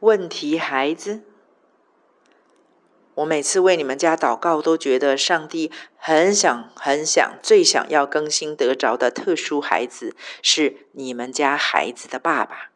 问题孩子。我每次为你们家祷告，都觉得上帝很想、很想、最想要更新得着的特殊孩子，是你们家孩子的爸爸。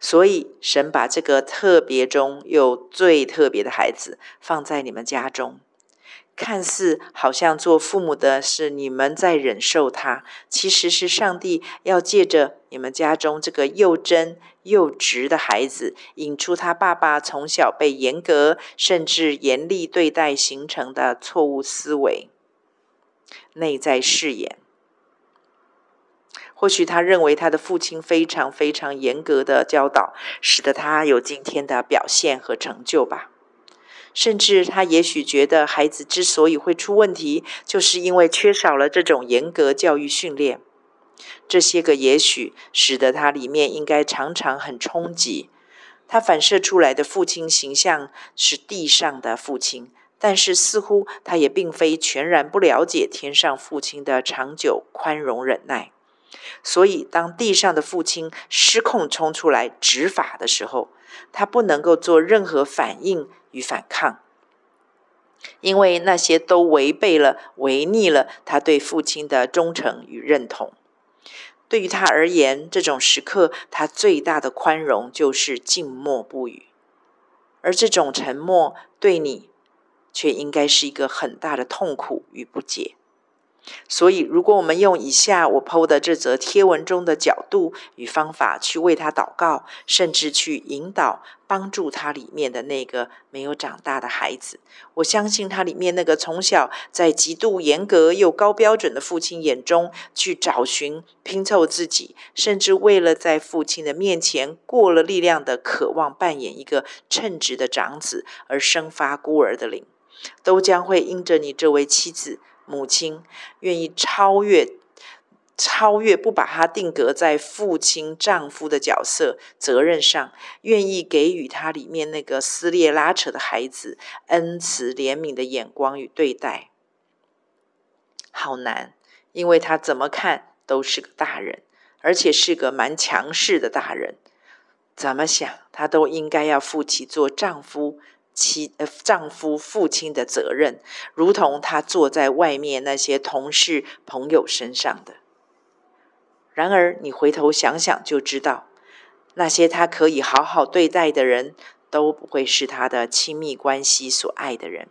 所以，神把这个特别中又最特别的孩子放在你们家中。看似好像做父母的是你们在忍受他，其实是上帝要借着你们家中这个又真又直的孩子，引出他爸爸从小被严格甚至严厉对待形成的错误思维、内在誓言。或许他认为他的父亲非常非常严格的教导，使得他有今天的表现和成就吧。甚至他也许觉得，孩子之所以会出问题，就是因为缺少了这种严格教育训练。这些个也许使得他里面应该常常很冲击。他反射出来的父亲形象是地上的父亲，但是似乎他也并非全然不了解天上父亲的长久宽容忍耐。所以，当地上的父亲失控冲出来执法的时候，他不能够做任何反应。与反抗，因为那些都违背了、违逆了他对父亲的忠诚与认同。对于他而言，这种时刻，他最大的宽容就是静默不语。而这种沉默，对你却应该是一个很大的痛苦与不解。所以，如果我们用以下我剖的这则贴文中的角度与方法去为他祷告，甚至去引导、帮助他里面的那个没有长大的孩子，我相信他里面那个从小在极度严格又高标准的父亲眼中去找寻、拼凑自己，甚至为了在父亲的面前过了力量的渴望扮演一个称职的长子而生发孤儿的灵，都将会因着你这位妻子。母亲愿意超越、超越，不把他定格在父亲、丈夫的角色责任上，愿意给予他里面那个撕裂拉扯的孩子恩慈怜悯的眼光与对待。好难，因为他怎么看都是个大人，而且是个蛮强势的大人。怎么想，他都应该要负起做丈夫。妻呃，丈夫、父亲的责任，如同他坐在外面那些同事、朋友身上的。然而，你回头想想就知道，那些他可以好好对待的人，都不会是他的亲密关系所爱的人。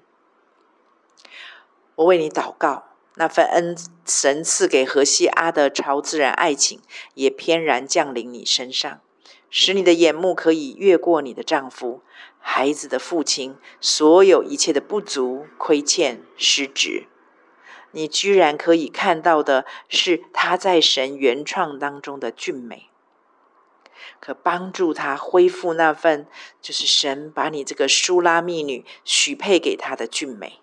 我为你祷告，那份恩神赐给荷西阿的超自然爱情，也翩然降临你身上。使你的眼目可以越过你的丈夫、孩子的父亲，所有一切的不足、亏欠、失职，你居然可以看到的是他在神原创当中的俊美，可帮助他恢复那份就是神把你这个苏拉密女许配给他的俊美。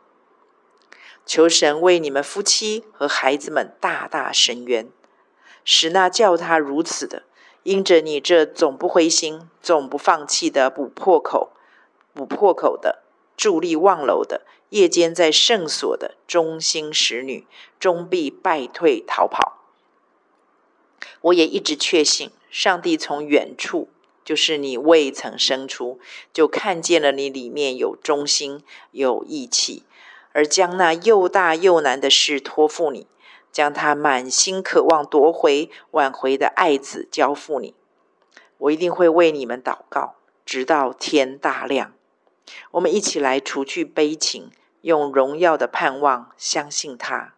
求神为你们夫妻和孩子们大大伸冤，使那叫他如此的。因着你这总不灰心、总不放弃的补破口、补破口的伫立望楼的夜间在圣所的忠心使女，终必败退逃跑。我也一直确信，上帝从远处，就是你未曾生出，就看见了你里面有忠心、有义气，而将那又大又难的事托付你。将他满心渴望夺回、挽回的爱子交付你，我一定会为你们祷告，直到天大亮。我们一起来除去悲情，用荣耀的盼望相信他。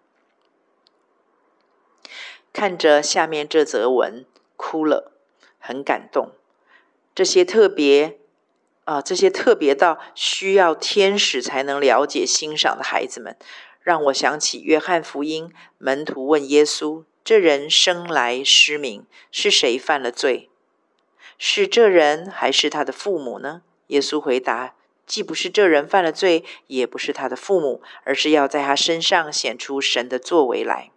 看着下面这则文，哭了，很感动。这些特别啊，这些特别到需要天使才能了解、欣赏的孩子们。让我想起约翰福音，门徒问耶稣：“这人生来失明，是谁犯了罪？是这人还是他的父母呢？”耶稣回答：“既不是这人犯了罪，也不是他的父母，而是要在他身上显出神的作为来。”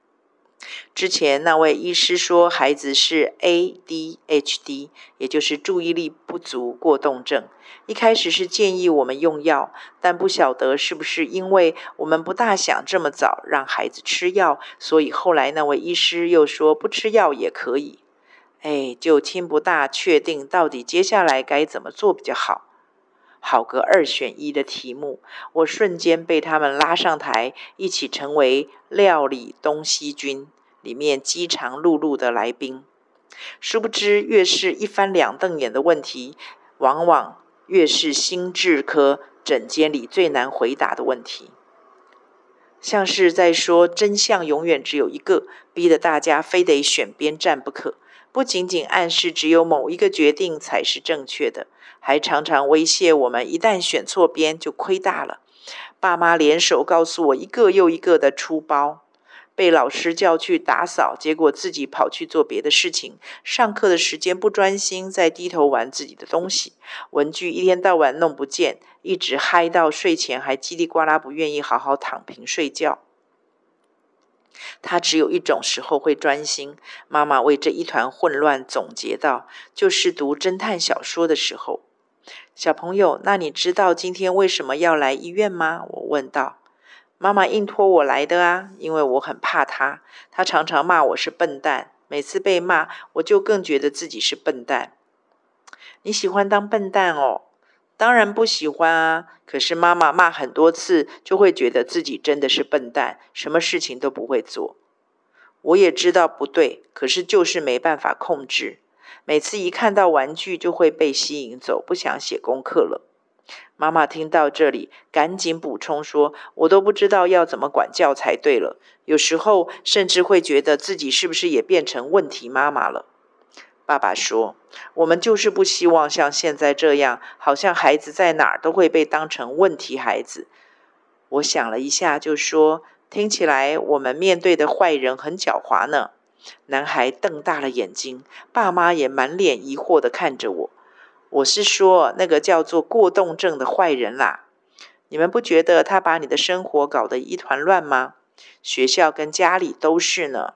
之前那位医师说，孩子是 ADHD，也就是注意力不足过动症。一开始是建议我们用药，但不晓得是不是因为我们不大想这么早让孩子吃药，所以后来那位医师又说不吃药也可以。哎，就听不大确定到底接下来该怎么做比较好。好个二选一的题目，我瞬间被他们拉上台，一起成为料理东西军里面饥肠辘辘的来宾。殊不知，越是一翻两瞪眼的问题，往往越是心智科诊间里最难回答的问题。像是在说真相永远只有一个，逼得大家非得选边站不可。不仅仅暗示只有某一个决定才是正确的，还常常威胁我们一旦选错边就亏大了。爸妈联手告诉我一个又一个的出包，被老师叫去打扫，结果自己跑去做别的事情。上课的时间不专心，在低头玩自己的东西，文具一天到晚弄不见，一直嗨到睡前还叽里呱啦不愿意好好躺平睡觉。他只有一种时候会专心。妈妈为这一团混乱总结道：“就是读侦探小说的时候。”小朋友，那你知道今天为什么要来医院吗？我问道。妈妈硬拖我来的啊，因为我很怕他。他常常骂我是笨蛋，每次被骂，我就更觉得自己是笨蛋。你喜欢当笨蛋哦？当然不喜欢啊！可是妈妈骂很多次，就会觉得自己真的是笨蛋，什么事情都不会做。我也知道不对，可是就是没办法控制。每次一看到玩具，就会被吸引走，不想写功课了。妈妈听到这里，赶紧补充说：“我都不知道要怎么管教才对了。有时候甚至会觉得自己是不是也变成问题妈妈了。”爸爸说：“我们就是不希望像现在这样，好像孩子在哪儿都会被当成问题孩子。”我想了一下，就说：“听起来我们面对的坏人很狡猾呢。”男孩瞪大了眼睛，爸妈也满脸疑惑的看着我。我是说，那个叫做过动症的坏人啦。你们不觉得他把你的生活搞得一团乱吗？学校跟家里都是呢。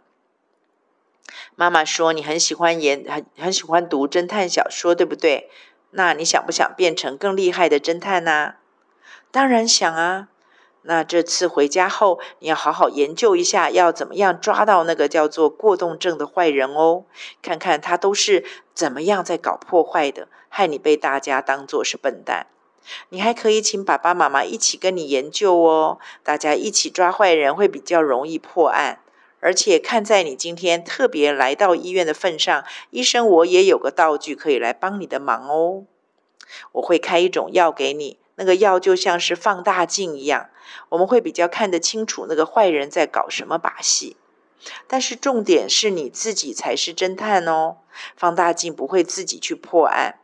妈妈说：“你很喜欢演，很很喜欢读侦探小说，对不对？那你想不想变成更厉害的侦探呢？”当然想啊！那这次回家后，你要好好研究一下，要怎么样抓到那个叫做过动症的坏人哦，看看他都是怎么样在搞破坏的，害你被大家当作是笨蛋。你还可以请爸爸妈妈一起跟你研究哦，大家一起抓坏人会比较容易破案。而且看在你今天特别来到医院的份上，医生我也有个道具可以来帮你的忙哦。我会开一种药给你，那个药就像是放大镜一样，我们会比较看得清楚那个坏人在搞什么把戏。但是重点是你自己才是侦探哦，放大镜不会自己去破案，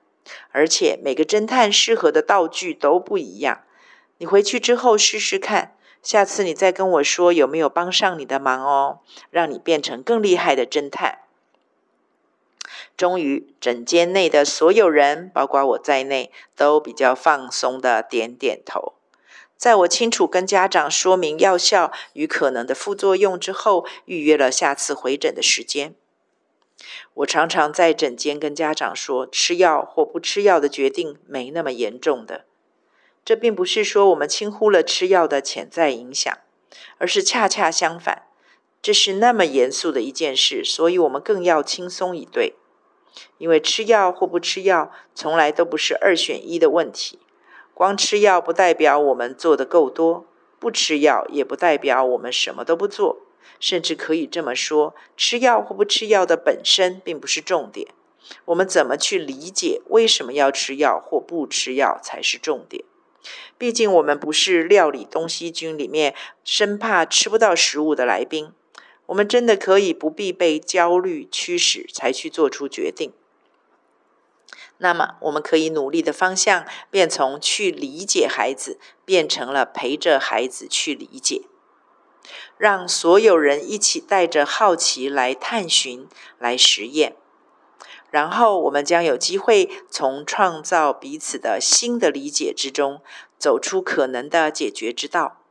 而且每个侦探适合的道具都不一样。你回去之后试试看。下次你再跟我说有没有帮上你的忙哦，让你变成更厉害的侦探。终于，诊间内的所有人，包括我在内，都比较放松的点点头。在我清楚跟家长说明药效与可能的副作用之后，预约了下次回诊的时间。我常常在诊间跟家长说，吃药或不吃药的决定没那么严重的。这并不是说我们轻忽了吃药的潜在影响，而是恰恰相反，这是那么严肃的一件事，所以我们更要轻松以对。因为吃药或不吃药，从来都不是二选一的问题。光吃药不代表我们做得够多，不吃药也不代表我们什么都不做。甚至可以这么说，吃药或不吃药的本身并不是重点，我们怎么去理解为什么要吃药或不吃药才是重点。毕竟我们不是料理东西军里面生怕吃不到食物的来宾，我们真的可以不必被焦虑驱使才去做出决定。那么，我们可以努力的方向便从去理解孩子变成了陪着孩子去理解，让所有人一起带着好奇来探寻、来实验。然后，我们将有机会从创造彼此的新的理解之中，走出可能的解决之道。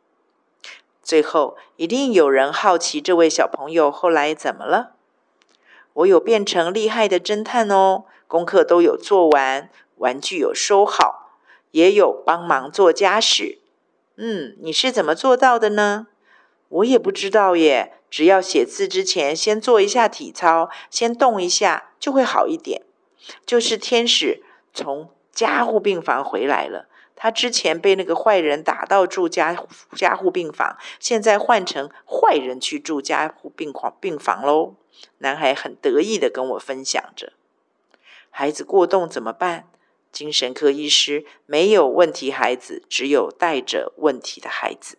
最后，一定有人好奇这位小朋友后来怎么了？我有变成厉害的侦探哦，功课都有做完，玩具有收好，也有帮忙做家事。嗯，你是怎么做到的呢？我也不知道耶，只要写字之前先做一下体操，先动一下，就会好一点。就是天使从加护病房回来了，他之前被那个坏人打到住加加护病房，现在换成坏人去住加护病房病房喽。男孩很得意地跟我分享着。孩子过动怎么办？精神科医师没有问题孩子，只有带着问题的孩子。